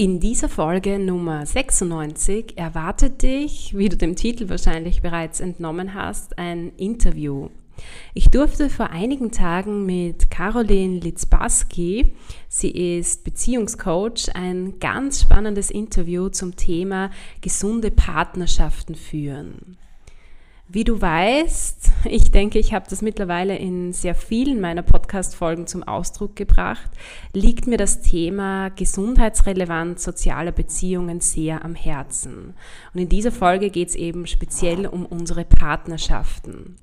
In dieser Folge Nummer 96 erwartet dich, wie du dem Titel wahrscheinlich bereits entnommen hast, ein Interview. Ich durfte vor einigen Tagen mit Caroline Litzbaski, sie ist Beziehungscoach, ein ganz spannendes Interview zum Thema gesunde Partnerschaften führen. Wie du weißt, ich denke, ich habe das mittlerweile in sehr vielen meiner Podcast-Folgen zum Ausdruck gebracht, liegt mir das Thema Gesundheitsrelevanz sozialer Beziehungen sehr am Herzen. Und in dieser Folge geht es eben speziell um unsere Partnerschaften.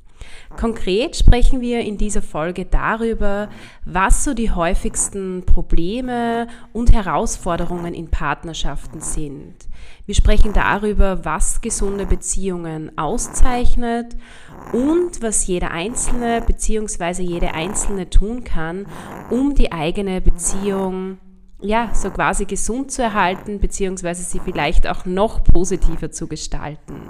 Konkret sprechen wir in dieser Folge darüber, was so die häufigsten Probleme und Herausforderungen in Partnerschaften sind. Wir sprechen darüber, was gesunde Beziehungen auszeichnet und was jeder Einzelne bzw. jede Einzelne tun kann, um die eigene Beziehung ja, so quasi gesund zu erhalten bzw. sie vielleicht auch noch positiver zu gestalten.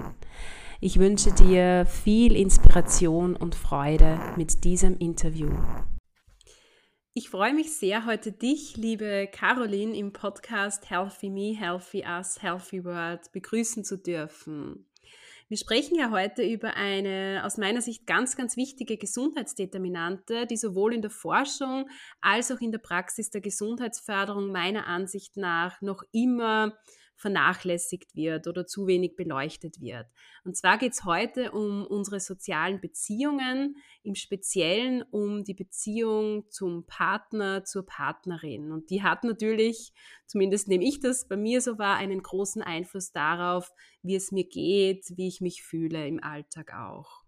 Ich wünsche dir viel Inspiration und Freude mit diesem Interview. Ich freue mich sehr, heute dich, liebe Caroline, im Podcast Healthy Me, Healthy Us, Healthy World begrüßen zu dürfen. Wir sprechen ja heute über eine aus meiner Sicht ganz, ganz wichtige Gesundheitsdeterminante, die sowohl in der Forschung als auch in der Praxis der Gesundheitsförderung meiner Ansicht nach noch immer vernachlässigt wird oder zu wenig beleuchtet wird. Und zwar geht es heute um unsere sozialen Beziehungen, im Speziellen um die Beziehung zum Partner, zur Partnerin. Und die hat natürlich, zumindest nehme ich das bei mir so wahr, einen großen Einfluss darauf, wie es mir geht, wie ich mich fühle im Alltag auch.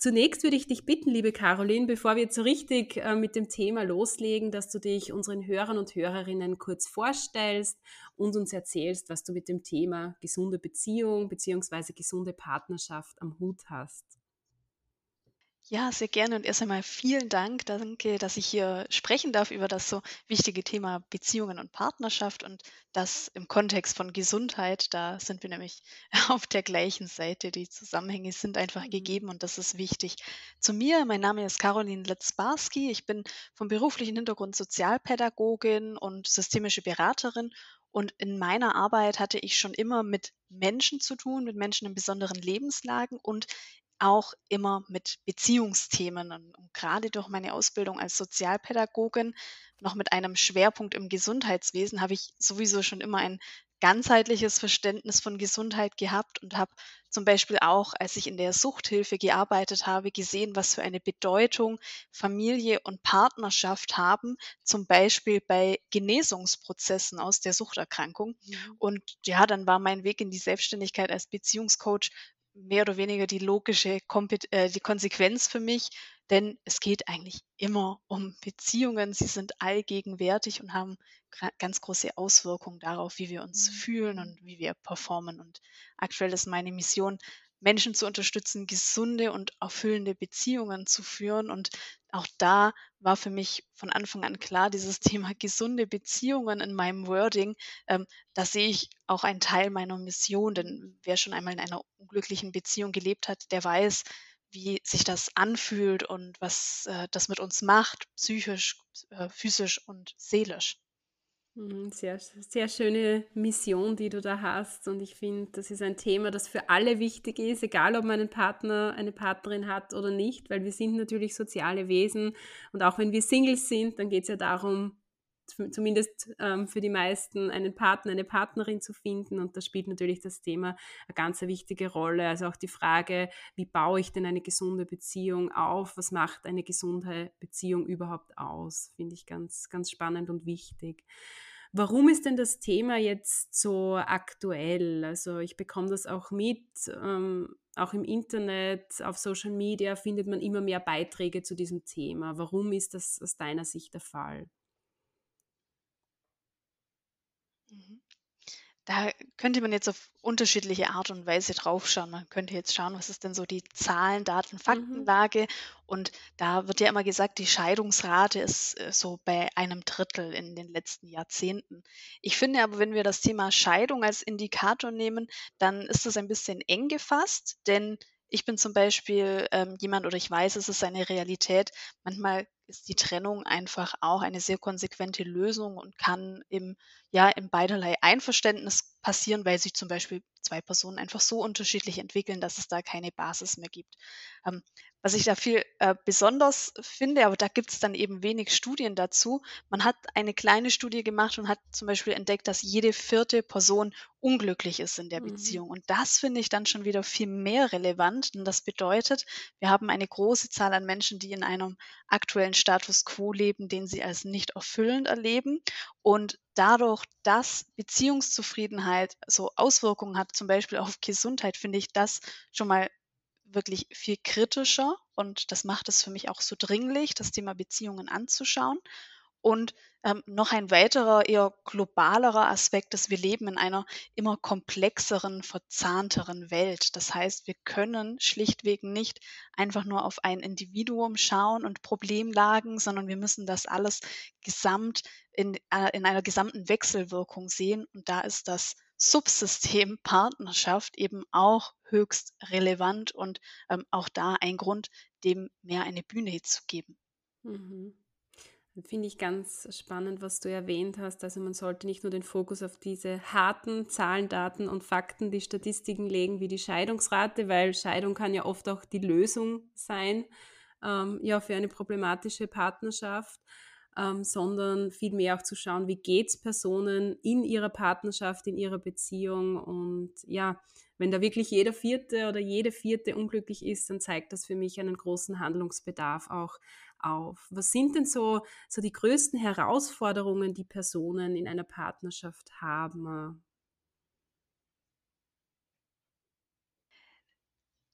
Zunächst würde ich dich bitten, liebe Caroline, bevor wir so richtig äh, mit dem Thema loslegen, dass du dich unseren Hörern und Hörerinnen kurz vorstellst und uns erzählst, was du mit dem Thema gesunde Beziehung bzw. gesunde Partnerschaft am Hut hast. Ja, sehr gerne und erst einmal vielen Dank. Danke, dass ich hier sprechen darf über das so wichtige Thema Beziehungen und Partnerschaft und das im Kontext von Gesundheit. Da sind wir nämlich auf der gleichen Seite. Die Zusammenhänge sind einfach Mhm. gegeben und das ist wichtig. Zu mir, mein Name ist Caroline Letzbarski. Ich bin vom beruflichen Hintergrund Sozialpädagogin und systemische Beraterin und in meiner Arbeit hatte ich schon immer mit Menschen zu tun, mit Menschen in besonderen Lebenslagen und auch immer mit Beziehungsthemen und, und gerade durch meine Ausbildung als Sozialpädagogin noch mit einem Schwerpunkt im Gesundheitswesen habe ich sowieso schon immer ein ganzheitliches Verständnis von Gesundheit gehabt und habe zum Beispiel auch, als ich in der Suchthilfe gearbeitet habe, gesehen, was für eine Bedeutung Familie und Partnerschaft haben, zum Beispiel bei Genesungsprozessen aus der Suchterkrankung. Mhm. Und ja, dann war mein Weg in die Selbstständigkeit als Beziehungscoach mehr oder weniger die logische Kompet äh, die Konsequenz für mich, denn es geht eigentlich immer um Beziehungen. Sie sind allgegenwärtig und haben ganz große Auswirkungen darauf, wie wir uns mhm. fühlen und wie wir performen. Und aktuell ist meine Mission, Menschen zu unterstützen, gesunde und erfüllende Beziehungen zu führen. Und auch da war für mich von Anfang an klar, dieses Thema gesunde Beziehungen in meinem Wording, ähm, da sehe ich auch einen Teil meiner Mission. Denn wer schon einmal in einer unglücklichen Beziehung gelebt hat, der weiß, wie sich das anfühlt und was äh, das mit uns macht, psychisch, äh, physisch und seelisch. Mhm, sehr, sehr schöne Mission, die du da hast. Und ich finde, das ist ein Thema, das für alle wichtig ist, egal ob man einen Partner, eine Partnerin hat oder nicht, weil wir sind natürlich soziale Wesen. Und auch wenn wir Singles sind, dann geht es ja darum, zumindest ähm, für die meisten einen Partner, eine Partnerin zu finden. Und da spielt natürlich das Thema eine ganz wichtige Rolle. Also auch die Frage, wie baue ich denn eine gesunde Beziehung auf? Was macht eine gesunde Beziehung überhaupt aus? Finde ich ganz, ganz spannend und wichtig. Warum ist denn das Thema jetzt so aktuell? Also ich bekomme das auch mit, ähm, auch im Internet, auf Social Media findet man immer mehr Beiträge zu diesem Thema. Warum ist das aus deiner Sicht der Fall? Da könnte man jetzt auf unterschiedliche Art und Weise draufschauen. Man könnte jetzt schauen, was ist denn so die Zahlen, Daten, Mhm. Faktenlage? Und da wird ja immer gesagt, die Scheidungsrate ist äh, so bei einem Drittel in den letzten Jahrzehnten. Ich finde aber, wenn wir das Thema Scheidung als Indikator nehmen, dann ist das ein bisschen eng gefasst, denn ich bin zum Beispiel ähm, jemand oder ich weiß, es ist eine Realität. Manchmal ist die Trennung einfach auch eine sehr konsequente Lösung und kann im, ja, im beiderlei Einverständnis passieren, weil sich zum Beispiel zwei Personen einfach so unterschiedlich entwickeln, dass es da keine Basis mehr gibt. Ähm, was ich da viel äh, besonders finde, aber da gibt es dann eben wenig Studien dazu. Man hat eine kleine Studie gemacht und hat zum Beispiel entdeckt, dass jede vierte Person unglücklich ist in der mhm. Beziehung. Und das finde ich dann schon wieder viel mehr relevant. Und das bedeutet, wir haben eine große Zahl an Menschen, die in einem aktuellen Status quo leben, den sie als nicht erfüllend erleben. Und dadurch, dass Beziehungszufriedenheit so Auswirkungen hat, zum Beispiel auf Gesundheit, finde ich das schon mal wirklich viel kritischer und das macht es für mich auch so dringlich, das Thema Beziehungen anzuschauen. Und ähm, noch ein weiterer, eher globalerer Aspekt ist, wir leben in einer immer komplexeren, verzahnteren Welt. Das heißt, wir können schlichtweg nicht einfach nur auf ein Individuum schauen und Problemlagen, sondern wir müssen das alles gesamt in, äh, in einer gesamten Wechselwirkung sehen. Und da ist das Subsystem Partnerschaft eben auch höchst relevant und ähm, auch da ein Grund, dem mehr eine Bühne zu geben. Mhm. Finde ich ganz spannend, was du erwähnt hast. Also man sollte nicht nur den Fokus auf diese harten Zahlen, Daten und Fakten, die Statistiken legen, wie die Scheidungsrate, weil Scheidung kann ja oft auch die Lösung sein, ähm, ja, für eine problematische Partnerschaft ähm, sondern vielmehr auch zu schauen, wie geht es Personen in ihrer Partnerschaft, in ihrer Beziehung. Und ja, wenn da wirklich jeder Vierte oder jede Vierte unglücklich ist, dann zeigt das für mich einen großen Handlungsbedarf auch auf. Was sind denn so, so die größten Herausforderungen, die Personen in einer Partnerschaft haben?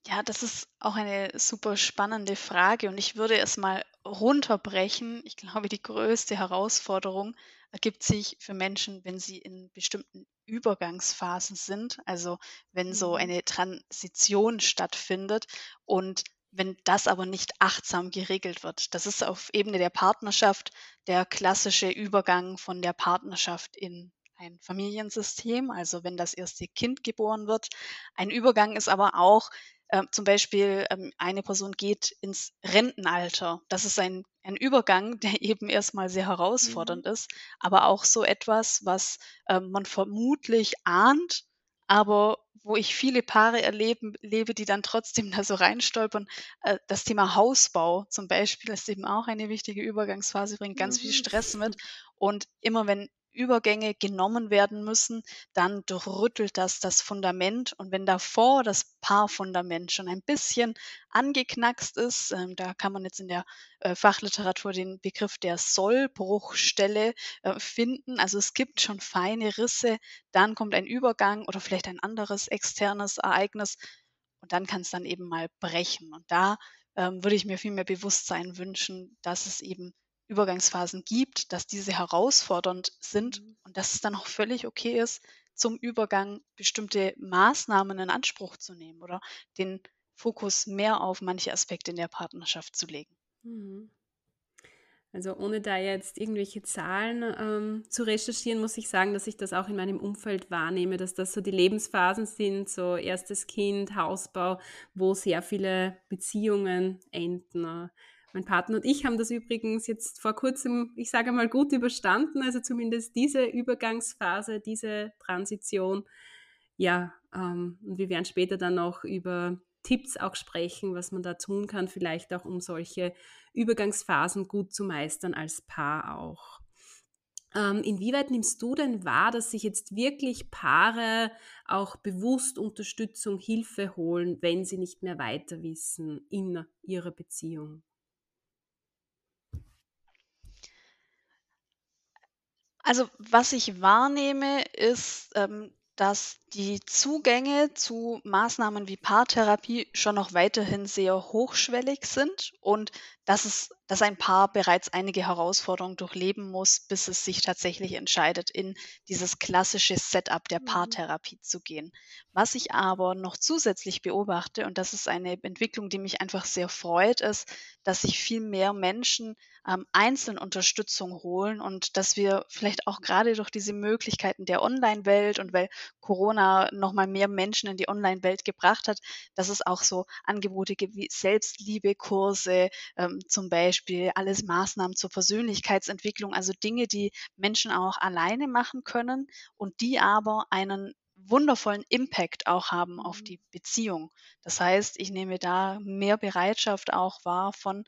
Ja, das ist auch eine super spannende Frage und ich würde es mal runterbrechen. Ich glaube, die größte Herausforderung ergibt sich für Menschen, wenn sie in bestimmten Übergangsphasen sind, also wenn so mhm. eine Transition stattfindet und wenn das aber nicht achtsam geregelt wird. Das ist auf Ebene der Partnerschaft der klassische Übergang von der Partnerschaft in ein Familiensystem, also wenn das erste Kind geboren wird. Ein Übergang ist aber auch ähm, zum Beispiel ähm, eine Person geht ins Rentenalter. Das ist ein, ein Übergang, der eben erstmal sehr herausfordernd mhm. ist, aber auch so etwas, was ähm, man vermutlich ahnt, aber wo ich viele Paare erleben, lebe, die dann trotzdem da so reinstolpern. Äh, das Thema Hausbau zum Beispiel ist eben auch eine wichtige Übergangsphase, bringt ganz mhm. viel Stress mit. Und immer wenn Übergänge genommen werden müssen, dann durchrüttelt das das Fundament. Und wenn davor das Paarfundament schon ein bisschen angeknackst ist, ähm, da kann man jetzt in der äh, Fachliteratur den Begriff der Sollbruchstelle äh, finden. Also es gibt schon feine Risse, dann kommt ein Übergang oder vielleicht ein anderes externes Ereignis und dann kann es dann eben mal brechen. Und da ähm, würde ich mir viel mehr Bewusstsein wünschen, dass es eben Übergangsphasen gibt, dass diese herausfordernd sind Mhm. und dass es dann auch völlig okay ist, zum Übergang bestimmte Maßnahmen in Anspruch zu nehmen oder den Fokus mehr auf manche Aspekte in der Partnerschaft zu legen. Mhm. Also ohne da jetzt irgendwelche Zahlen ähm, zu recherchieren, muss ich sagen, dass ich das auch in meinem Umfeld wahrnehme, dass das so die Lebensphasen sind, so erstes Kind, Hausbau, wo sehr viele Beziehungen enden. Mein Partner und ich haben das übrigens jetzt vor kurzem, ich sage mal, gut überstanden, also zumindest diese Übergangsphase, diese Transition. Ja, ähm, und wir werden später dann noch über Tipps auch sprechen, was man da tun kann, vielleicht auch um solche Übergangsphasen gut zu meistern als Paar auch. Ähm, inwieweit nimmst du denn wahr, dass sich jetzt wirklich Paare auch bewusst Unterstützung, Hilfe holen, wenn sie nicht mehr weiter wissen in ihrer Beziehung? Also, was ich wahrnehme, ist, ähm, dass die Zugänge zu Maßnahmen wie Paartherapie schon noch weiterhin sehr hochschwellig sind und dass es dass ein Paar bereits einige Herausforderungen durchleben muss, bis es sich tatsächlich entscheidet, in dieses klassische Setup der mhm. Paartherapie zu gehen. Was ich aber noch zusätzlich beobachte, und das ist eine Entwicklung, die mich einfach sehr freut, ist, dass sich viel mehr Menschen ähm, einzeln Unterstützung holen und dass wir vielleicht auch gerade durch diese Möglichkeiten der Online-Welt und weil Corona noch mal mehr Menschen in die Online-Welt gebracht hat, dass es auch so Angebote gibt wie Selbstliebe-Kurse, ähm, zum Beispiel alles Maßnahmen zur Persönlichkeitsentwicklung, also Dinge, die Menschen auch alleine machen können und die aber einen wundervollen Impact auch haben auf mhm. die Beziehung. Das heißt, ich nehme da mehr Bereitschaft auch wahr von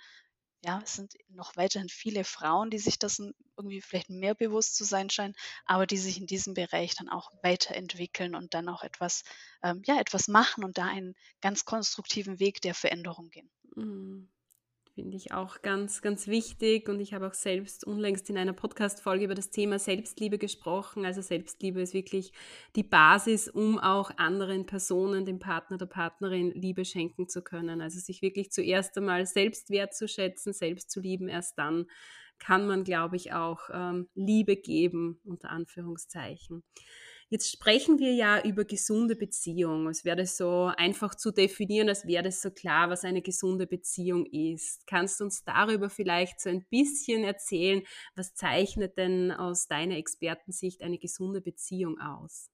ja, es sind noch weiterhin viele Frauen, die sich dessen irgendwie vielleicht mehr bewusst zu sein scheinen, aber die sich in diesem Bereich dann auch weiterentwickeln und dann auch etwas, ähm, ja, etwas machen und da einen ganz konstruktiven Weg der Veränderung gehen. Mhm. Finde ich auch ganz, ganz wichtig. Und ich habe auch selbst unlängst in einer Podcast-Folge über das Thema Selbstliebe gesprochen. Also Selbstliebe ist wirklich die Basis, um auch anderen Personen, dem Partner, der Partnerin Liebe schenken zu können. Also sich wirklich zuerst einmal selbst wertzuschätzen, selbst zu lieben. Erst dann kann man, glaube ich, auch ähm, Liebe geben, unter Anführungszeichen. Jetzt sprechen wir ja über gesunde Beziehungen. Es wäre so einfach zu definieren, als wäre das so klar, was eine gesunde Beziehung ist. Kannst du uns darüber vielleicht so ein bisschen erzählen, was zeichnet denn aus deiner Expertensicht eine gesunde Beziehung aus?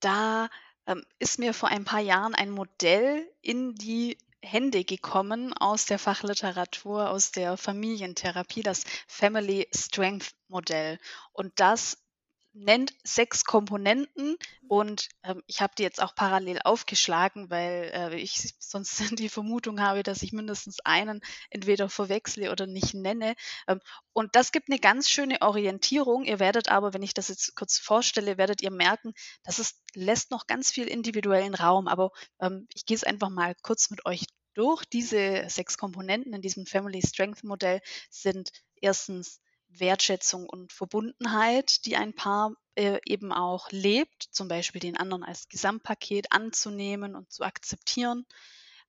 Da ähm, ist mir vor ein paar Jahren ein Modell in die Hände gekommen aus der Fachliteratur, aus der Familientherapie, das Family Strength Modell. Und das nennt sechs Komponenten und ähm, ich habe die jetzt auch parallel aufgeschlagen, weil äh, ich sonst die Vermutung habe, dass ich mindestens einen entweder verwechsle oder nicht nenne. Ähm, und das gibt eine ganz schöne Orientierung. Ihr werdet aber, wenn ich das jetzt kurz vorstelle, werdet ihr merken, dass es lässt noch ganz viel individuellen Raum. Aber ähm, ich gehe es einfach mal kurz mit euch durch. Diese sechs Komponenten in diesem Family Strength Modell sind erstens Wertschätzung und Verbundenheit, die ein Paar äh, eben auch lebt, zum Beispiel den anderen als Gesamtpaket anzunehmen und zu akzeptieren.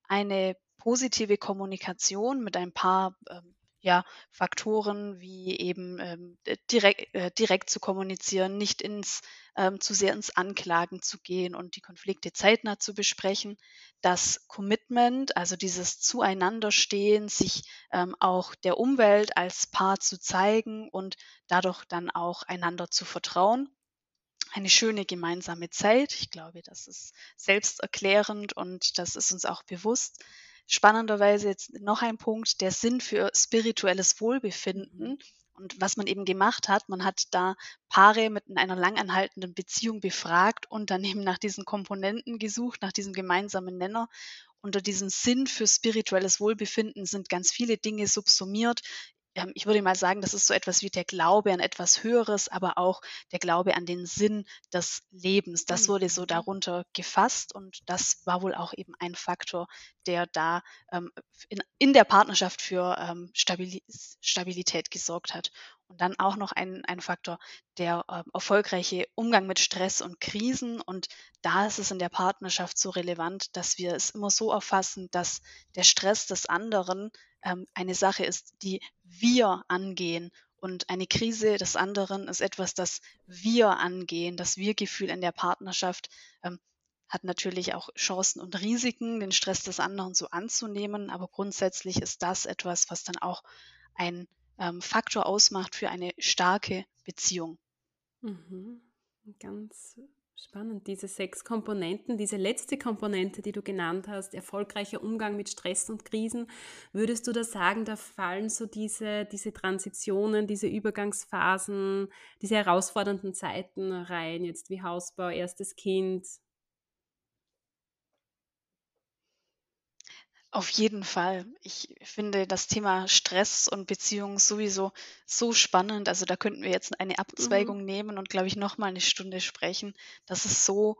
Eine positive Kommunikation mit ein paar ähm, ja, Faktoren wie eben ähm, direkt, äh, direkt zu kommunizieren, nicht ins ähm, zu sehr ins Anklagen zu gehen und die Konflikte zeitnah zu besprechen. Das Commitment, also dieses Zueinanderstehen, sich ähm, auch der Umwelt als Paar zu zeigen und dadurch dann auch einander zu vertrauen eine schöne gemeinsame Zeit. Ich glaube, das ist selbsterklärend und das ist uns auch bewusst. Spannenderweise jetzt noch ein Punkt, der Sinn für spirituelles Wohlbefinden. Und was man eben gemacht hat, man hat da Paare mit einer langanhaltenden Beziehung befragt und dann eben nach diesen Komponenten gesucht, nach diesem gemeinsamen Nenner. Unter diesem Sinn für spirituelles Wohlbefinden sind ganz viele Dinge subsumiert ähm, ich würde mal sagen, das ist so etwas wie der Glaube an etwas Höheres, aber auch der Glaube an den Sinn des Lebens. Das wurde so mhm. darunter gefasst und das war wohl auch eben ein Faktor, der da ähm, in, in, der Partnerschaft für ähm, Stabilität gesorgt hat. Und dann auch noch ein, ein Faktor, der äh, erfolgreiche Umgang mit Stress und Krisen. Und da ist es in der Partnerschaft so relevant, dass wir es immer so erfassen, dass der Stress des anderen ähm, eine Sache ist, die wir angehen. Und eine Krise des anderen ist etwas, das wir angehen. Das Wir-Gefühl in der Partnerschaft ähm, hat natürlich auch Chancen und Risiken, den Stress des anderen so anzunehmen. Aber grundsätzlich ist das etwas, was dann auch ein ähm, Faktor ausmacht für eine starke Beziehung. Mhm. Ganz spannend, diese sechs Komponenten, diese letzte Komponente, die du genannt hast, erfolgreicher Umgang mit Stress und Krisen, würdest du da sagen, da fallen so diese, diese Transitionen, diese Übergangsphasen, diese herausfordernden Zeiten rein, jetzt wie Hausbau, erstes Kind, Auf jeden Fall. Ich finde das Thema Stress und Beziehung sowieso so spannend. Also da könnten wir jetzt eine Mhm. Abzweigung nehmen und, glaube ich, noch mal 'ne Stunde sprechen. Das ist so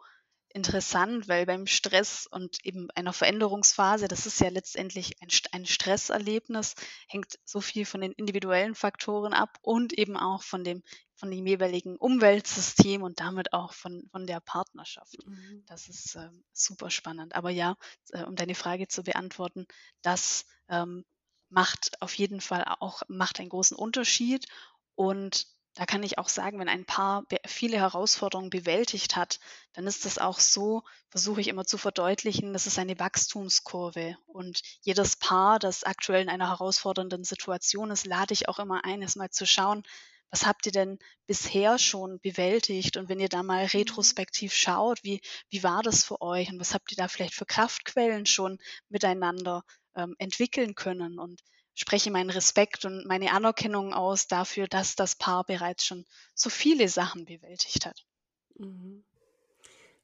interessant, weil beim Stress und eben einer Veränderungsphase, das ist ja letztendlich ein St ein Stresserlebnis, hängt so viel von den individuellen Faktoren ab und eben auch von dem von dem jeweiligen Umweltsystem und damit auch von von der Partnerschaft. Mhm. Das ist, ähm, super spannend. Aber ja, äh, um deine Frage zu beantworten, das, ähm, macht auf jeden Fall auch macht einen großen Unterschied. Und da kann ich auch sagen, wenn ein Paar viele Herausforderungen bewältigt hat, dann ist das auch so versuche ich immer zu verdeutlichen, das ist eine Wachstumskurve. Und jedes Paar, das aktuell in einer herausfordernden Situation ist, lade ich auch immer ein, erst mal zu schauen, was habt ihr denn bisher schon bewältigt? Und wenn ihr da mal Mhm. retrospektiv schaut, wie wie war das für euch und was habt ihr da vielleicht für Kraftquellen schon miteinander, ähm, entwickeln können? Und spreche meinen Respekt und meine Anerkennung aus dafür, dass das Paar bereits schon so viele Sachen bewältigt hat. Mhm.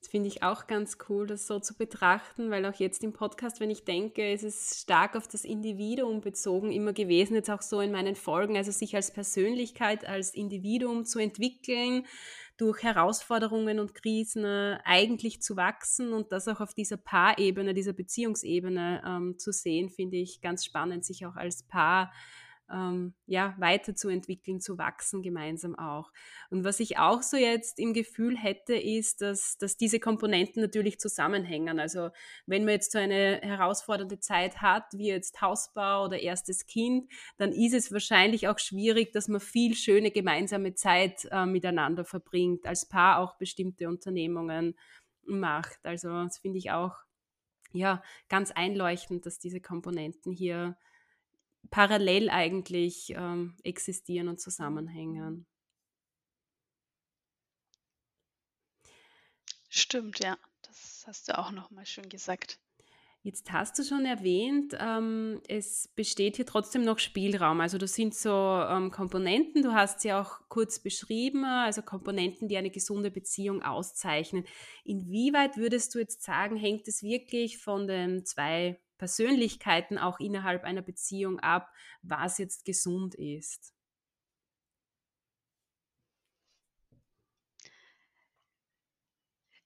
Finde ich auch ganz cool, das so zu betrachten, weil auch jetzt im Podcast, wenn ich denke, es ist stark auf das Individuum bezogen immer gewesen, jetzt auch so in meinen Folgen, also sich als Persönlichkeit, als Individuum zu entwickeln, durch Herausforderungen und Krisen äh, eigentlich zu wachsen und das auch auf dieser Paarebene, dieser Beziehungsebene ähm, zu sehen, finde ich ganz spannend, sich auch als Paar ähm, ja, weiterzuentwickeln, zu wachsen gemeinsam auch. Und was ich auch so jetzt im Gefühl hätte, ist, dass, dass diese Komponenten natürlich zusammenhängen. Also wenn man jetzt so eine herausfordernde Zeit hat, wie jetzt Hausbau oder erstes Kind, dann ist es wahrscheinlich auch schwierig, dass man viel schöne gemeinsame Zeit äh, miteinander verbringt, als Paar auch bestimmte Unternehmungen macht. Also das finde ich auch ja ganz einleuchtend, dass diese Komponenten hier parallel eigentlich ähm, existieren und zusammenhängen. Stimmt, ja. Das hast du auch noch mal schön gesagt. Jetzt hast du schon erwähnt, ähm, es besteht hier trotzdem noch Spielraum. Also das sind so ähm, Komponenten, du hast sie auch kurz beschrieben, also Komponenten, die eine gesunde Beziehung auszeichnen. Inwieweit würdest du jetzt sagen, hängt es wirklich von den zwei Persönlichkeiten auch innerhalb einer Beziehung ab, was jetzt gesund ist?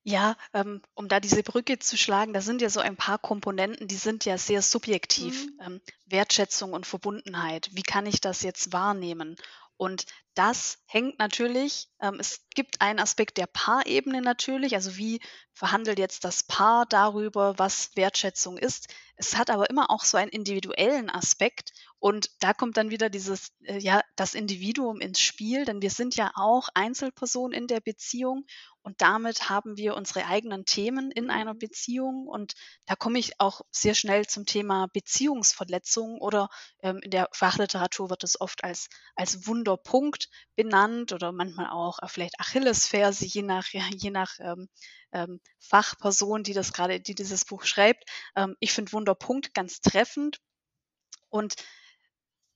Ja, ähm, um da diese Brücke zu schlagen, da sind ja so ein paar Komponenten, die sind ja sehr subjektiv. Mhm. Ähm, Wertschätzung und Verbundenheit. Wie kann ich das jetzt wahrnehmen? Und das hängt natürlich ähm, es gibt einen Aspekt der Paarebene natürlich, also wie verhandelt jetzt das Paar darüber, was Wertschätzung ist. Es hat aber immer auch so einen individuellen Aspekt und da kommt dann wieder dieses, äh, ja, das Individuum ins Spiel, denn wir sind ja auch Einzelpersonen in der Beziehung und damit haben wir unsere eigenen Themen in einer Mhm. Beziehung und da komme ich auch sehr schnell zum Thema Beziehungsverletzung oder, ähm, in der Fachliteratur wird es oft als als Wunderpunkt benannt oder manchmal auch, äh, vielleicht Achillesferse, je nach je nach, ähm, ähm, Fachperson, die das grade die dieses Buch schreibt. Ähm, ich finde Wunderpunkt ganz treffend und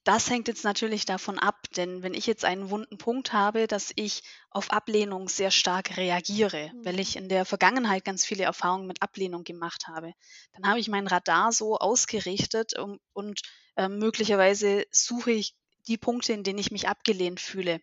das hängt jetzt natürlich davon ab, denn wenn ich jetzt einen wunden Punkt habe, dass ich auf Ablehnung sehr stark reagiere, weil ich Mhm. in der Vergangenheit ganz viele Erfahrungen mit Ablehnung gemacht habe, dann habe ich mein Radar so ausgerichtet, um und, ähm, möglicherweise suche ich die Punkte, in denen ich mich abgelehnt fühle.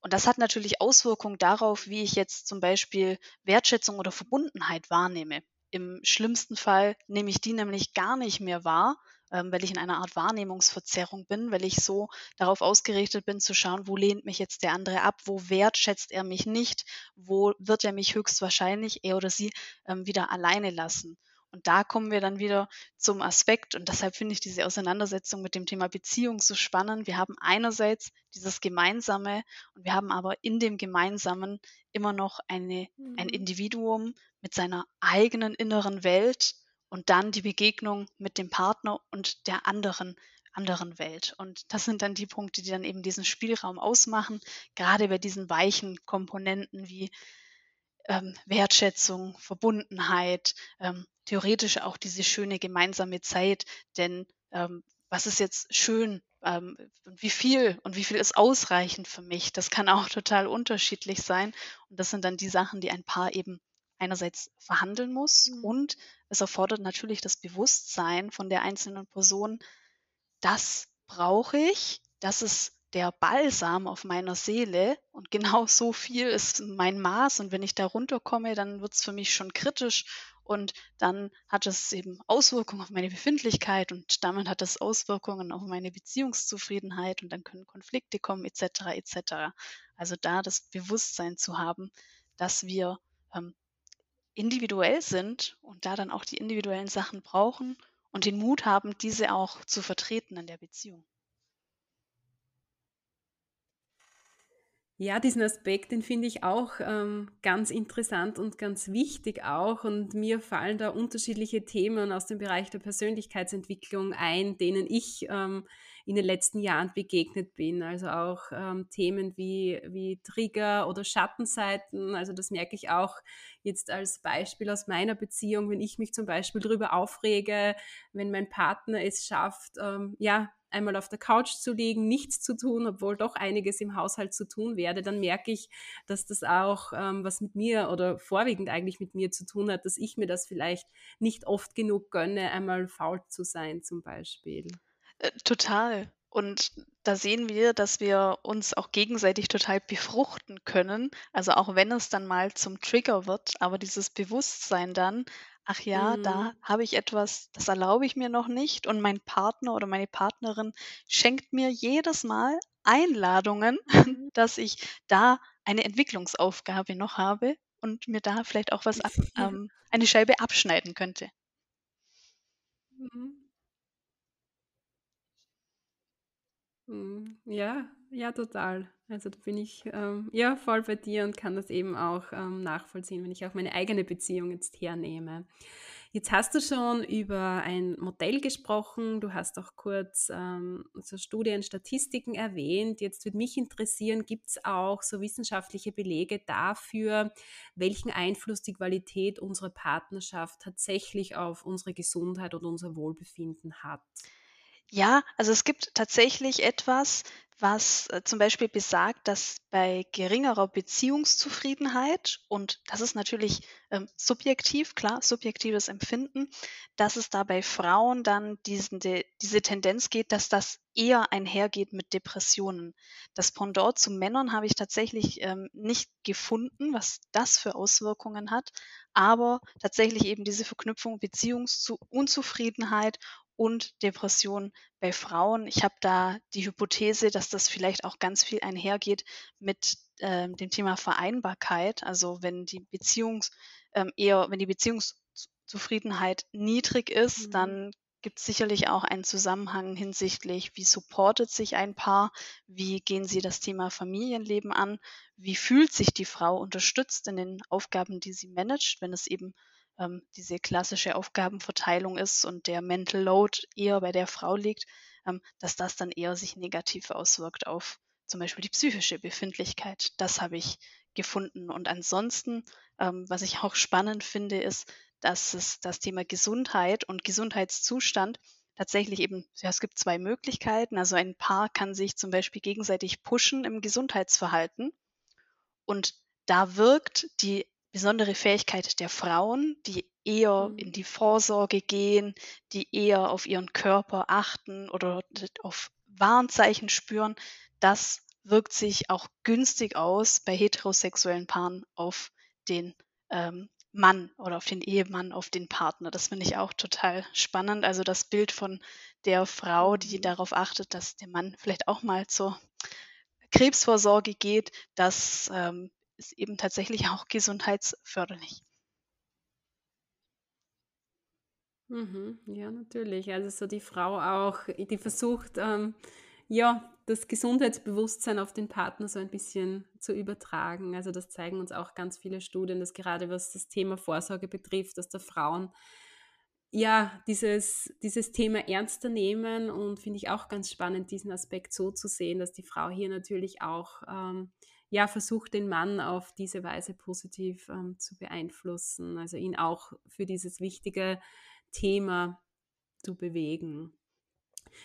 Und das hat natürlich Auswirkungen darauf, wie ich jetzt zum Beispiel Wertschätzung oder Verbundenheit wahrnehme. Im schlimmsten Fall nehme ich die nämlich gar nicht mehr wahr, ähm, weil ich in einer Art Wahrnehmungsverzerrung bin, weil ich so darauf ausgerichtet bin zu schauen, wo lehnt mich jetzt der andere ab, wo wertschätzt er mich nicht, wo wird er mich höchstwahrscheinlich, er oder sie, ähm, wieder alleine lassen. Und da kommen wir dann wieder zum Aspekt und deshalb finde ich diese Auseinandersetzung mit dem Thema Beziehung so spannend. Wir haben einerseits dieses Gemeinsame und wir haben aber in dem Gemeinsamen immer noch eine ein Mhm. Individuum mit seiner eigenen inneren Welt und dann die Begegnung mit dem Partner und der anderen anderen Welt. Und das sind dann die Punkte, die dann eben diesen Spielraum ausmachen, grade bei diesen weichen Komponenten wie, ähm, Wertschätzung, Verbundenheit, ähm, theoretisch auch diese schöne gemeinsame Zeit. Denn, ähm, was ist jetzt schön, ähm, und wie viel und wie viel ist ausreichend für mich? Das kann auch total unterschiedlich sein. Und das sind dann die Sachen, die ein Paar eben einerseits verhandeln muss mhm. und es erfordert natürlich das Bewusstsein von der einzelnen Person, das brauche ich, das ist der Balsam auf meiner Seele und genau so viel ist mein Maß und wenn ich da runterkomme, dann wird es für mich schon kritisch und dann hat es eben Auswirkungen auf meine Befindlichkeit und damit hat es Auswirkungen auf meine Beziehungszufriedenheit und dann können Konflikte kommen etc. etc. Also da das Bewusstsein zu haben, dass wir ähm, individuell sind und da dann auch die individuellen Sachen brauchen und den Mut haben, diese auch zu vertreten in der Beziehung. Ja, diesen Aspekt, den finde ich auch ähm, ganz interessant und ganz wichtig auch. Und mir fallen da unterschiedliche Themen aus dem Bereich der Persönlichkeitsentwicklung ein, denen ich ähm, in den letzten Jahren begegnet bin. Also auch ähm, Themen wie, wie Trigger oder Schattenseiten. Also das merke ich auch jetzt als Beispiel aus meiner Beziehung, wenn ich mich zum Beispiel darüber aufrege, wenn mein Partner es schafft, ähm, ja, einmal auf der Couch zu liegen, nichts zu tun, obwohl doch einiges im Haushalt zu tun werde, dann merke ich, dass das auch ähm, was mit mir oder vorwiegend eigentlich mit mir zu tun hat, dass ich mir das vielleicht nicht oft genug gönne, einmal faul zu sein zum Beispiel. Äh, total. Und da sehen wir, dass wir uns auch gegenseitig total befruchten können. Also auch wenn es dann mal zum Trigger wird, aber dieses Bewusstsein dann, ach ja, da mhm. habe ich etwas, das erlaube ich mir noch nicht. Und mein Partner oder meine Partnerin schenkt mir jedes Mal Einladungen, mhm. dass ich da eine Entwicklungsaufgabe noch habe und mir da vielleicht auch was ab, ähm, eine Scheibe abschneiden könnte. Mhm. Ja, ja, total. Also da bin ich ähm, ja voll bei dir und kann das eben auch ähm, nachvollziehen, wenn ich auch meine eigene Beziehung jetzt hernehme. Jetzt hast du schon über ein Modell gesprochen, du hast auch kurz ähm, so Studien, Statistiken erwähnt. Jetzt würde mich interessieren, gibt es auch so wissenschaftliche Belege dafür, welchen Einfluss die Qualität unserer Partnerschaft tatsächlich auf unsere Gesundheit und unser Wohlbefinden hat? Ja, also es gibt tatsächlich etwas, was äh, zum Beispiel besagt, dass bei geringerer Beziehungszufriedenheit, und das ist natürlich ähm, subjektiv, klar, subjektives Empfinden, dass es da bei Frauen dann diesen, de, diese Tendenz geht, dass das eher einhergeht mit Depressionen. Das Pendant zu Männern habe ich tatsächlich ähm, nicht gefunden, was das für Auswirkungen hat, aber tatsächlich eben diese Verknüpfung Beziehungsunzufriedenheit und Depression bei Frauen. Ich habe da die Hypothese, dass das vielleicht auch ganz viel einhergeht mit ähm, dem Thema Vereinbarkeit. Also wenn die Beziehungs ähm, eher, wenn die Beziehungszufriedenheit niedrig ist, mhm. dann gibt es sicherlich auch einen Zusammenhang hinsichtlich, wie supportet sich ein Paar, wie gehen sie das Thema Familienleben an, wie fühlt sich die Frau unterstützt in den Aufgaben, die sie managt, wenn es eben ähm, diese klassische Aufgabenverteilung ist und der Mental Load eher bei der Frau liegt, ähm, dass das dann eher sich negativ auswirkt auf zum Beispiel die psychische Befindlichkeit. Das habe ich gefunden. Und ansonsten, ähm, was ich auch spannend finde, ist, dass es das Thema Gesundheit und Gesundheitszustand tatsächlich eben, ja, es gibt zwei Möglichkeiten. Also ein Paar kann sich zum Beispiel gegenseitig pushen im Gesundheitsverhalten. Und da wirkt die besondere Fähigkeit der Frauen, die eher mhm. in die Vorsorge gehen, die eher auf ihren Körper achten oder auf Warnzeichen spüren, das wirkt sich auch günstig aus bei heterosexuellen Paaren auf den ähm, Mann oder auf den Ehemann, auf den Partner. Das finde ich auch total spannend. Also das Bild von der Frau, die mhm. darauf achtet, dass der Mann vielleicht auch mal zur Krebsvorsorge geht, das ähm, ist eben tatsächlich auch gesundheitsförderlich. Mhm, ja, natürlich. Also so die Frau auch, die versucht, ähm, ja, das Gesundheitsbewusstsein auf den Partner so ein bisschen zu übertragen. Also das zeigen uns auch ganz viele Studien, dass gerade was das Thema Vorsorge betrifft, dass da Frauen ja dieses, dieses Thema ernster nehmen und finde ich auch ganz spannend, diesen Aspekt so zu sehen, dass die Frau hier natürlich auch ähm, ja, versucht, den Mann auf diese Weise positiv ähm, zu beeinflussen, also ihn auch für dieses wichtige Thema zu bewegen.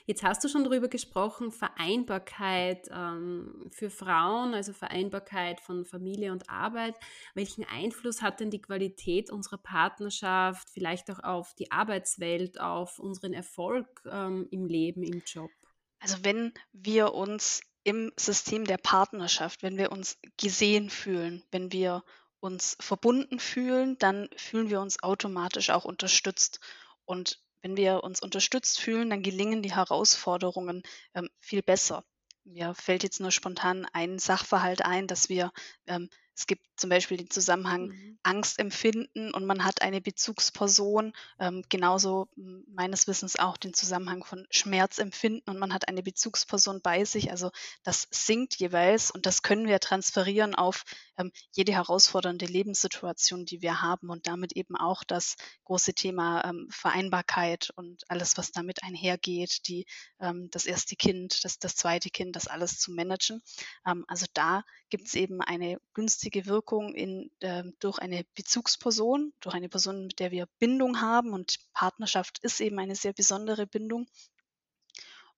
Jetzt hast du schon darüber gesprochen, Vereinbarkeit ähm, für Frauen, also Vereinbarkeit von Familie und Arbeit. Welchen Einfluss hat denn die Qualität unserer Partnerschaft vielleicht auch auf die Arbeitswelt, auf unseren Erfolg ähm, im Leben, im Job? Also wenn wir uns im System der Partnerschaft, wenn wir uns gesehen fühlen, wenn wir uns verbunden fühlen, dann fühlen wir uns automatisch auch unterstützt. Und wenn wir uns unterstützt fühlen, dann gelingen die Herausforderungen ähm, viel besser. Mir fällt jetzt nur spontan ein Sachverhalt ein, dass wir ähm, es gibt zum Beispiel den Zusammenhang mhm. Angstempfinden und man hat eine Bezugsperson, ähm, genauso meines Wissens auch den Zusammenhang von Schmerzempfinden und man hat eine Bezugsperson bei sich. Also das sinkt jeweils und das können wir transferieren auf ähm, jede herausfordernde Lebenssituation, die wir haben und damit eben auch das große Thema ähm, Vereinbarkeit und alles, was damit einhergeht, die, ähm, das erste Kind, das, das zweite Kind, das alles zu managen. Ähm, also da gibt es eben eine günstige Wirkung in, äh, durch eine Bezugsperson, durch eine Person, mit der wir Bindung haben. Und Partnerschaft ist eben eine sehr besondere Bindung.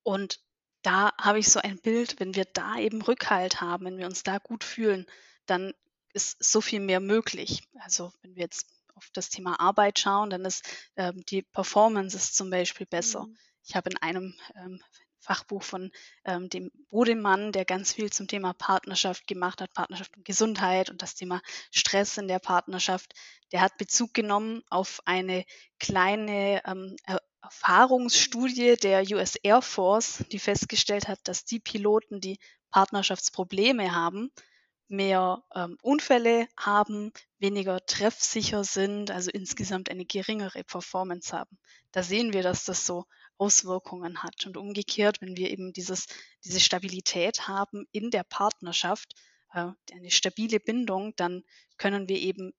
Und da habe ich so ein Bild, wenn wir da eben Rückhalt haben, wenn wir uns da gut fühlen, dann ist so viel mehr möglich. Also wenn wir jetzt auf das Thema Arbeit schauen, dann ist ähm, die Performance ist zum Beispiel besser. Mhm. Ich habe in einem ähm, Fachbuch von ähm, dem Bodemann, der ganz viel zum Thema Partnerschaft gemacht hat, Partnerschaft und Gesundheit und das Thema Stress in der Partnerschaft. Der hat Bezug genommen auf eine kleine ähm, Erfahrungsstudie der US Air Force, die festgestellt hat, dass die Piloten, die Partnerschaftsprobleme haben, mehr ähm, Unfälle haben, weniger treffsicher sind, also insgesamt eine geringere Performance haben. Da sehen wir, dass das so Auswirkungen hat. Und umgekehrt, wenn wir eben dieses, diese Stabilität haben in der Partnerschaft, äh, eine stabile Bindung, dann können wir eben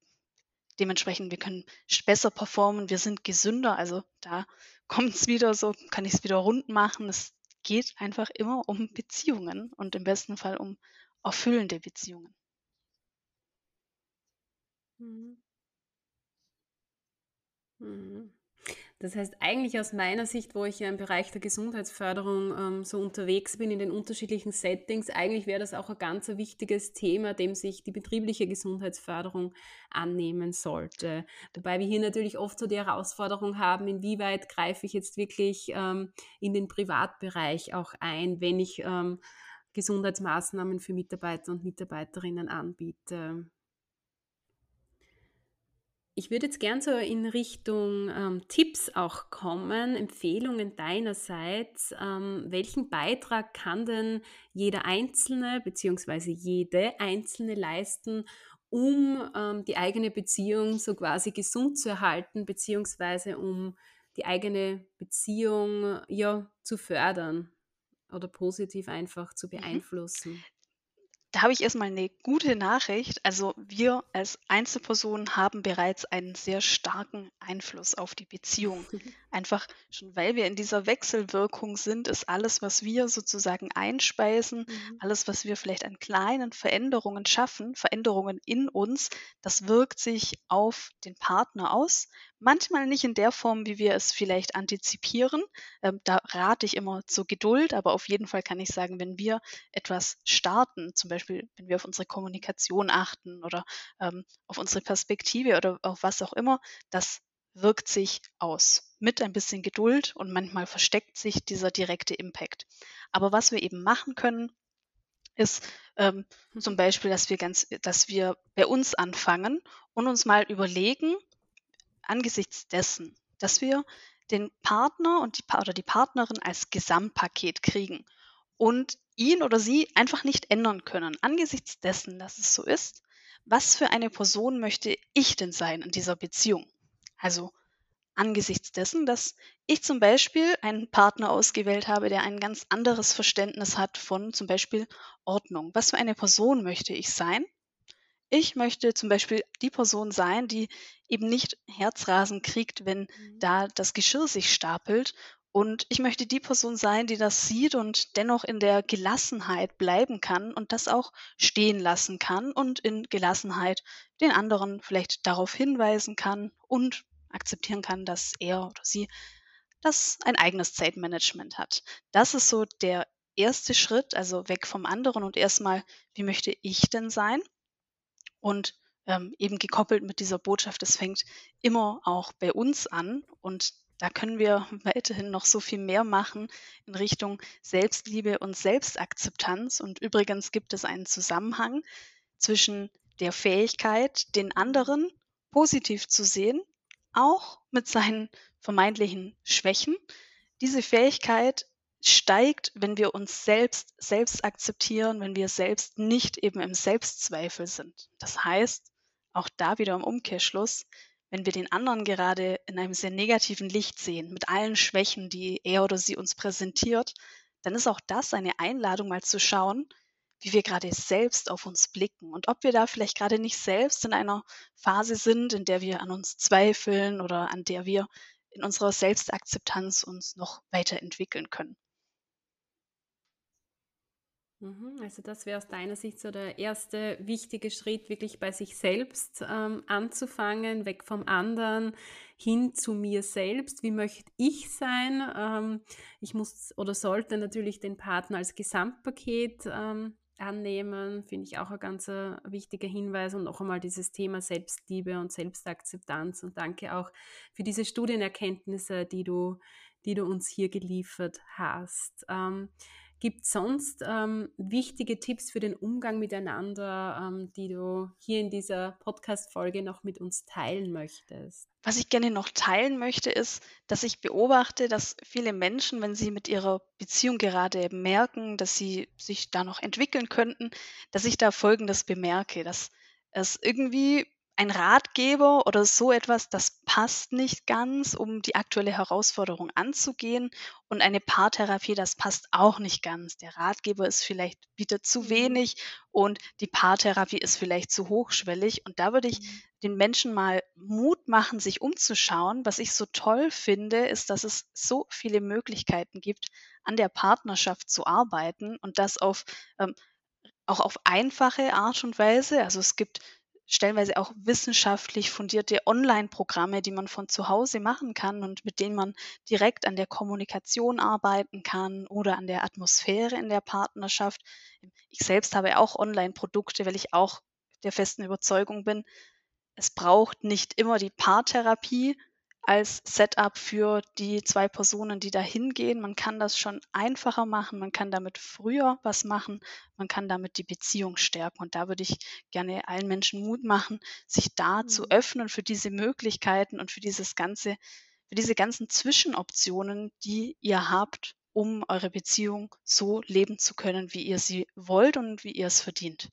dementsprechend, wir können besser performen, wir sind gesünder. Also da kommt es wieder so, kann ich es wieder rund machen. Es geht einfach immer um Beziehungen und im besten Fall um erfüllende Beziehungen. Mhm. Mhm. Das heißt, eigentlich aus meiner Sicht, wo ich ja im Bereich der Gesundheitsförderung ähm, so unterwegs bin in den unterschiedlichen Settings, eigentlich wäre das auch ein ganz wichtiges Thema, dem sich die betriebliche Gesundheitsförderung annehmen sollte. Wobei wir hier natürlich oft so die Herausforderung haben, inwieweit greife ich jetzt wirklich ähm, in den Privatbereich auch ein, wenn ich ähm, Gesundheitsmaßnahmen für Mitarbeiter und Mitarbeiterinnen anbiete. Ich würde jetzt gern so in Richtung ähm, Tipps auch kommen, Empfehlungen deinerseits. Ähm, welchen Beitrag kann denn jeder Einzelne bzw. jede Einzelne leisten, um ähm, die eigene Beziehung so quasi gesund zu erhalten bzw. um die eigene Beziehung ja, zu fördern oder positiv einfach zu mhm. beeinflussen? Da habe ich erstmal eine gute Nachricht. Also wir als Einzelpersonen haben bereits einen sehr starken Einfluss auf die Beziehung. Einfach schon weil wir in dieser Wechselwirkung sind, ist alles, was wir sozusagen einspeisen, Mhm. alles, was wir vielleicht an kleinen Veränderungen schaffen, Veränderungen in uns, das wirkt sich auf den Partner aus. Manchmal nicht in der Form, wie wir es vielleicht antizipieren. Ähm, da rate ich immer zur Geduld, aber auf jeden Fall kann ich sagen, wenn wir etwas starten, zum Beispiel wenn wir auf unsere Kommunikation achten oder ähm, auf unsere Perspektive oder auf was auch immer, das wirkt sich aus mit ein bisschen Geduld und manchmal versteckt sich dieser direkte Impact. Aber was wir eben machen können, ist ähm, zum mhm. Beispiel, dass wir ganz, dass wir bei uns anfangen und uns mal überlegen, angesichts dessen, dass wir den Partner und die, oder die Partnerin als Gesamtpaket kriegen und ihn oder sie einfach nicht ändern können. Angesichts dessen, dass es so ist, was für eine Person möchte ich denn sein in dieser Beziehung? Also angesichts dessen, dass ich zum Beispiel einen Partner ausgewählt habe, der ein ganz anderes Verständnis hat von zum Beispiel Ordnung. Was für eine Person möchte ich sein? Ich möchte zum Beispiel die Person sein, die eben nicht Herzrasen kriegt, wenn mhm. da das Geschirr sich stapelt. Und ich möchte die Person sein, die das sieht und dennoch in der Gelassenheit bleiben kann und das auch stehen lassen kann und in Gelassenheit den anderen vielleicht darauf hinweisen kann und akzeptieren kann, dass er oder sie das ein eigenes Zeitmanagement hat. Das ist so der erste Schritt, also weg vom anderen und erstmal, wie möchte ich denn sein? Und ähm, eben gekoppelt mit dieser Botschaft, es fängt immer auch bei uns an und da können wir weiterhin noch so viel mehr machen in Richtung Selbstliebe und Selbstakzeptanz. Und übrigens gibt es einen Zusammenhang zwischen der Fähigkeit, den anderen positiv zu sehen, auch mit seinen vermeintlichen Schwächen. Diese Fähigkeit steigt, wenn wir uns selbst selbst akzeptieren, wenn wir selbst nicht eben im Selbstzweifel sind. Das heißt, auch da wieder im Umkehrschluss, wenn wir den anderen gerade in einem sehr negativen Licht sehen, mit allen Schwächen, die er oder sie uns präsentiert, dann ist auch das eine Einladung, mal zu schauen, wie wir gerade selbst auf uns blicken und ob wir da vielleicht gerade nicht selbst in einer Phase sind, in der wir an uns zweifeln oder an der wir in unserer Selbstakzeptanz uns noch weiterentwickeln können. Mhm, also das wäre aus deiner Sicht so der erste wichtige Schritt, wirklich bei sich selbst ähm, anzufangen, weg vom anderen, hin zu mir selbst. Wie möchte ich sein? Ähm, ich muss oder sollte natürlich den Partner als Gesamtpaket ähm, annehmen, finde ich auch ein ganz äh, wichtiger Hinweis. Und noch einmal dieses Thema Selbstliebe und Selbstakzeptanz. Und danke auch für diese Studienerkenntnisse, die du, die du uns hier geliefert hast. Gibt es sonst ähm, wichtige Tipps für den Umgang miteinander, ähm, die du hier in dieser Podcast-Folge noch mit uns teilen möchtest? Was ich gerne noch teilen möchte, ist, dass ich beobachte, dass viele Menschen, wenn sie mit ihrer Beziehung gerade merken, dass sie sich da noch entwickeln könnten, dass ich da Folgendes bemerke, dass es irgendwie ein Ratgeber oder so etwas, das passt nicht ganz, um die aktuelle Herausforderung anzugehen. Und eine Paartherapie, das passt auch nicht ganz. Der Ratgeber ist vielleicht bietet zu mhm. wenig und die Paartherapie ist vielleicht zu hochschwellig. Und da würde ich mhm. den Menschen mal Mut machen, sich umzuschauen. Was ich so toll finde, ist, dass es so viele Möglichkeiten gibt, an der Partnerschaft zu arbeiten und das auf ähm, auch auf einfache Art und Weise. Also es gibt stellenweise auch wissenschaftlich fundierte Online-Programme, die man von zu Hause machen kann und mit denen man direkt an der Kommunikation arbeiten kann oder an der Atmosphäre in der Partnerschaft. Ich selbst habe auch Online-Produkte, weil ich auch der festen Überzeugung bin, es braucht nicht immer die Paartherapie, als Setup für die zwei Personen, die da hingehen. Man kann das schon einfacher machen, man kann damit früher was machen, man kann damit die Beziehung stärken. Und da würde ich gerne allen Menschen Mut machen, sich da mhm. zu öffnen für diese Möglichkeiten und für dieses ganze, für diese ganzen Zwischenoptionen, die ihr habt, um eure Beziehung so leben zu können, wie ihr sie wollt und wie ihr es verdient.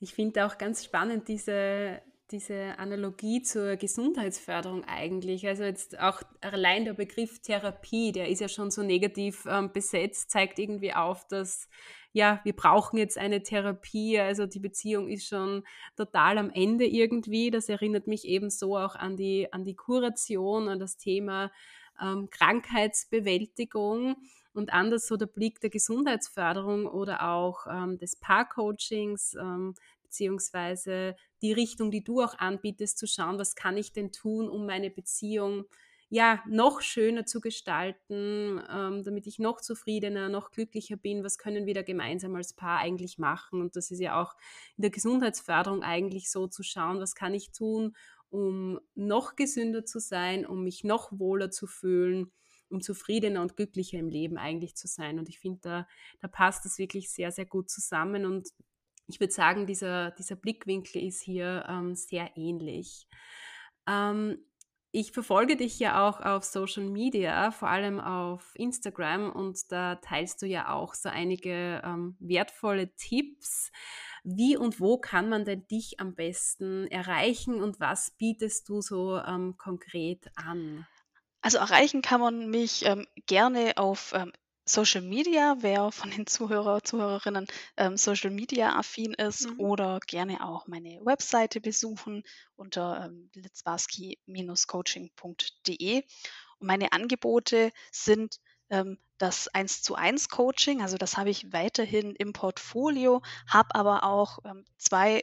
Ich finde auch ganz spannend diese, diese Analogie zur Gesundheitsförderung eigentlich. Also jetzt auch allein der Begriff Therapie, der ist ja schon so negativ ähm, besetzt, zeigt irgendwie auf, dass ja, wir brauchen jetzt eine Therapie, also die Beziehung ist schon total am Ende irgendwie. Das erinnert mich eben so auch an die, an die Kuration, an das Thema ähm, Krankheitsbewältigung und anders so der Blick der Gesundheitsförderung oder auch ähm, des Paarcoachings, ähm, beziehungsweise die Richtung, die du auch anbietest, zu schauen, was kann ich denn tun, um meine Beziehung ja noch schöner zu gestalten, ähm, damit ich noch zufriedener, noch glücklicher bin. Was können wir da gemeinsam als Paar eigentlich machen? Und das ist ja auch in der Gesundheitsförderung eigentlich so zu schauen, was kann ich tun, um noch gesünder zu sein, um mich noch wohler zu fühlen um zufriedener und glücklicher im Leben eigentlich zu sein. Und ich finde, da, da passt das wirklich sehr, sehr gut zusammen. Und ich würde sagen, dieser, dieser Blickwinkel ist hier ähm, sehr ähnlich. Ähm, ich verfolge dich ja auch auf Social Media, vor allem auf Instagram, und da teilst du ja auch so einige ähm, wertvolle Tipps. Wie und wo kann man denn dich am besten erreichen und was bietest du so ähm, konkret an? Also erreichen kann man mich ähm, gerne auf ähm, Social Media, wer von den Zuhörer, Zuhörerinnen ähm, Social Media affin ist Mhm. oder gerne auch meine Webseite besuchen unter ähm, litzbarski-coaching.de. Und meine Angebote sind ähm, das 1 zu 1 Coaching, also das habe ich weiterhin im Portfolio, habe aber auch ähm, zwei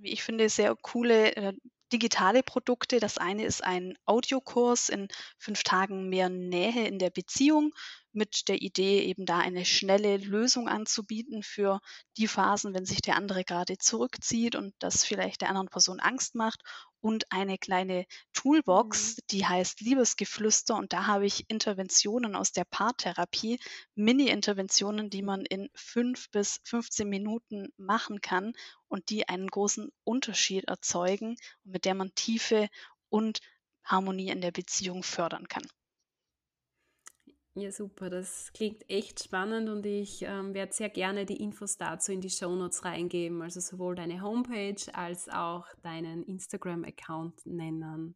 wie ich finde, sehr coole äh, digitale Produkte. Das eine ist ein Audiokurs in fünf Tagen mehr Nähe in der Beziehung mit der Idee, eben da eine schnelle Lösung anzubieten für die Phasen, wenn sich der andere gerade zurückzieht und das vielleicht der anderen Person Angst macht. Und eine kleine Toolbox, Mhm. die heißt Liebesgeflüster. Und da habe ich Interventionen aus der Paartherapie, Mini-Interventionen, die man in fünf bis 15 Minuten machen kann und die einen großen Unterschied erzeugen und mit der man Tiefe und Harmonie in der Beziehung fördern kann. Ja, super. Das klingt echt spannend und ich ähm, werde sehr gerne die Infos dazu in die Show Notes reingeben, also sowohl deine Homepage als auch deinen Instagram-Account nennen.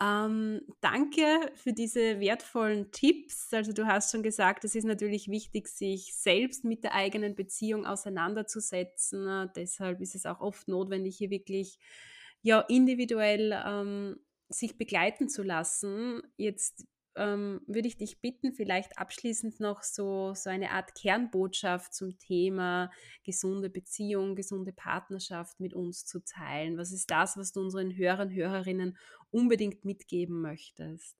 Ähm, danke für diese wertvollen Tipps. Also du hast schon gesagt, es ist natürlich wichtig, sich selbst mit der eigenen Beziehung auseinanderzusetzen. Äh, deshalb ist es auch oft notwendig, hier wirklich ja individuell ähm, sich begleiten zu lassen. Jetzt ähm, würde ich dich bitten, vielleicht abschließend noch so, so eine Art Kernbotschaft zum Thema gesunde Beziehung, gesunde Partnerschaft mit uns zu teilen. Was ist das, was du unseren Hörern, Hörerinnen unbedingt mitgeben möchtest?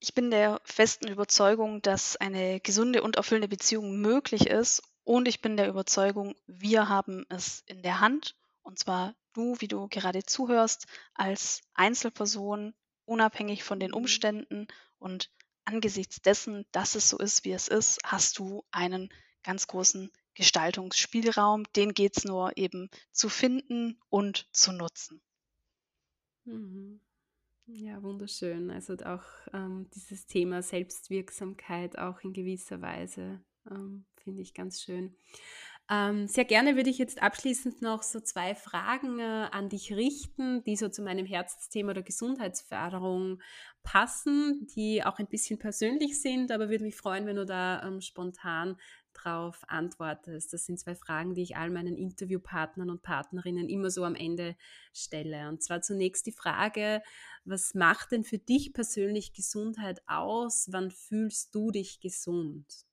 Ich bin der festen Überzeugung, dass eine gesunde und erfüllende Beziehung möglich ist und ich bin der Überzeugung, wir haben es in der Hand und zwar du, wie du gerade zuhörst, als Einzelperson, unabhängig von den Mhm. Umständen und angesichts dessen, dass es so ist, wie es ist, hast du einen ganz großen Gestaltungsspielraum. Den geht es nur eben zu finden und zu nutzen. Mhm. Ja, wunderschön. Also auch ähm, dieses Thema Selbstwirksamkeit auch in gewisser Weise ähm, finde ich ganz schön. Ähm, sehr gerne würde ich jetzt abschließend noch so zwei Fragen äh, an dich richten, die so zu meinem Herzensthema der Gesundheitsförderung passen, die auch ein bisschen persönlich sind, aber würde mich freuen, wenn du da ähm, spontan drauf antwortest. Das sind zwei Fragen, die ich all meinen Interviewpartnern und Partnerinnen immer so am Ende stelle. Und zwar zunächst die Frage, was macht denn für dich persönlich Gesundheit aus? Wann fühlst du dich gesund?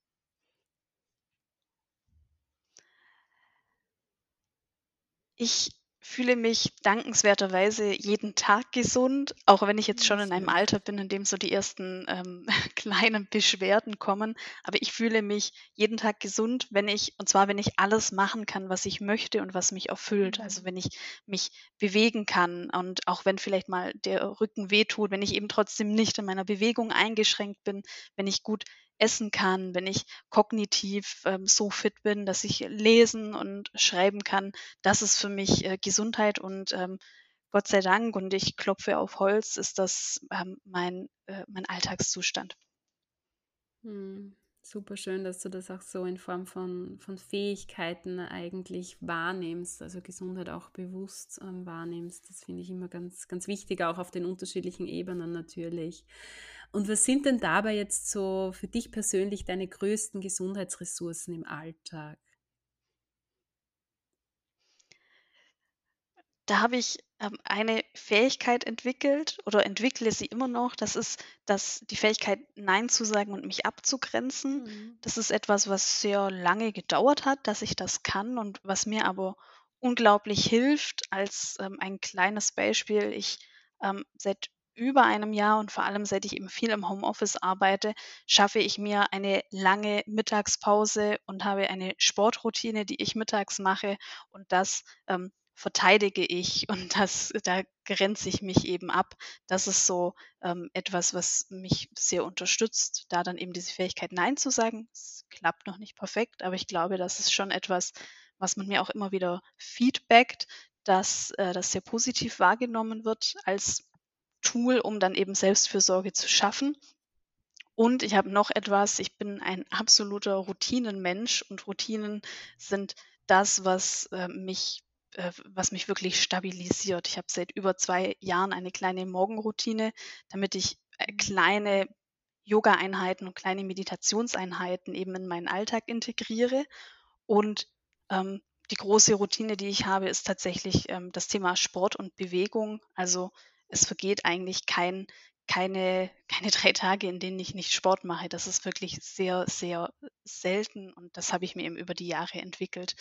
Ich fühle mich dankenswerterweise jeden Tag gesund, auch wenn ich jetzt schon in einem. Alter bin, in dem so die ersten, ähm, kleinen Beschwerden kommen. Aber ich fühle mich jeden Tag gesund, wenn ich und zwar, wenn ich alles machen kann, was ich möchte und was mich erfüllt. Also, Mhm. wenn ich mich bewegen kann und auch wenn vielleicht mal der Rücken wehtut, wenn ich eben trotzdem nicht in meiner Bewegung eingeschränkt bin, wenn ich gut essen kann, wenn ich kognitiv, ähm, so fit bin, dass ich lesen und schreiben kann. Das ist für mich, äh, Gesundheit und, ähm, Gott sei Dank und ich klopfe auf Holz, ist das, ähm, mein äh, mein Alltagszustand. Mhm. Super schön, dass du das auch so in Form von, von Fähigkeiten eigentlich wahrnimmst, also Gesundheit auch bewusst ähm, wahrnimmst. Das finde ich immer ganz, ganz wichtig, auch auf den unterschiedlichen Ebenen natürlich. Und was sind denn dabei jetzt so für dich persönlich deine größten Gesundheitsressourcen im Alltag? Da habe ich, ähm, eine Fähigkeit entwickelt oder entwickle sie immer noch. Das ist das die Fähigkeit, nein zu sagen und mich abzugrenzen. Mhm. Das ist etwas, was sehr lange gedauert hat, dass ich das kann und was mir aber unglaublich hilft. Als, ähm, ein kleines Beispiel, ich, ähm, seit über einem Jahr und vor allem seit ich eben viel im Homeoffice arbeite, schaffe ich mir eine lange Mittagspause und habe eine Sportroutine, die ich mittags mache und das, ähm, verteidige ich und das da grenze ich mich eben ab. Das ist so, ähm, etwas, was mich sehr unterstützt, da dann eben diese Fähigkeit, nein zu sagen. Es klappt noch nicht perfekt, aber ich glaube, das ist schon etwas, was man mir auch immer wieder feedbackt, dass, äh, das sehr positiv wahrgenommen wird als Tool, um dann eben Selbstfürsorge zu schaffen. Und ich habe noch etwas, ich bin ein absoluter Routinenmensch und Routinen sind das, was, äh, mich äh, was mich wirklich stabilisiert. Ich habe seit über 2 Jahren eine kleine Morgenroutine, damit ich, äh, Mhm. kleine Yogaeinheiten und kleine Meditationseinheiten eben in meinen Alltag integriere. Und, ähm, die große Routine, die ich habe, ist tatsächlich, ähm, das Thema Sport und Bewegung. Also, es vergeht eigentlich kein keine keine drei Tage, in denen ich nicht Sport mache. Das ist wirklich sehr, sehr selten und das habe ich mir eben über die Jahre entwickelt.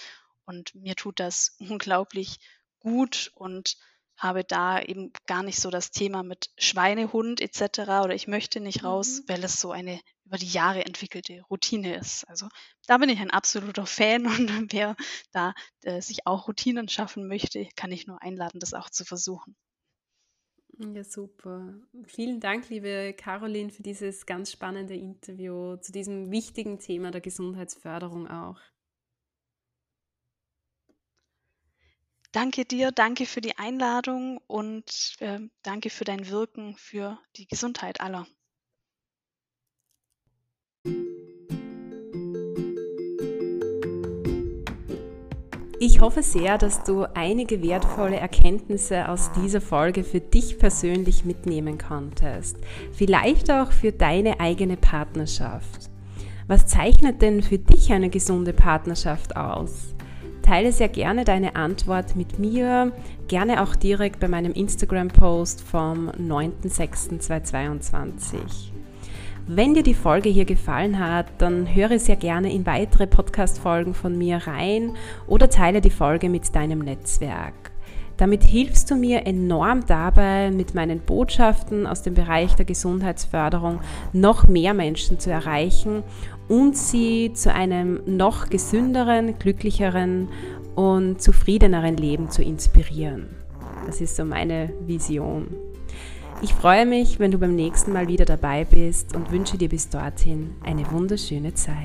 Und mir tut das unglaublich gut und habe da eben gar nicht so das Thema mit Schweinehund etc. oder ich möchte nicht raus, mhm. weil es so eine über die Jahre entwickelte Routine ist. Also da bin ich ein absoluter Fan und wer da äh, sich auch Routinen schaffen möchte, kann ich nur einladen, das auch zu versuchen. Ja, super. Vielen Dank, liebe Caroline, für dieses ganz spannende Interview zu diesem wichtigen Thema der Gesundheitsförderung auch. Danke dir, danke für die Einladung und äh, danke für dein Wirken für die Gesundheit aller. Ich hoffe sehr, dass du einige wertvolle Erkenntnisse aus dieser Folge für dich persönlich mitnehmen konntest. Vielleicht auch für deine eigene Partnerschaft. Was zeichnet denn für dich eine gesunde Partnerschaft aus? Teile sehr gerne deine Antwort mit mir, gerne auch direkt bei meinem Instagram-Post vom 9.06.2022. Wenn dir die Folge hier gefallen hat, dann höre sehr gerne in weitere Podcast-Folgen von mir rein oder teile die Folge mit deinem Netzwerk. Damit hilfst du mir enorm dabei, mit meinen Botschaften aus dem Bereich der Gesundheitsförderung noch mehr Menschen zu erreichen und sie zu einem noch gesünderen, glücklicheren und zufriedeneren Leben zu inspirieren. Das ist so meine Vision. Ich freue mich, wenn du beim nächsten Mal wieder dabei bist und wünsche dir bis dorthin eine wunderschöne Zeit.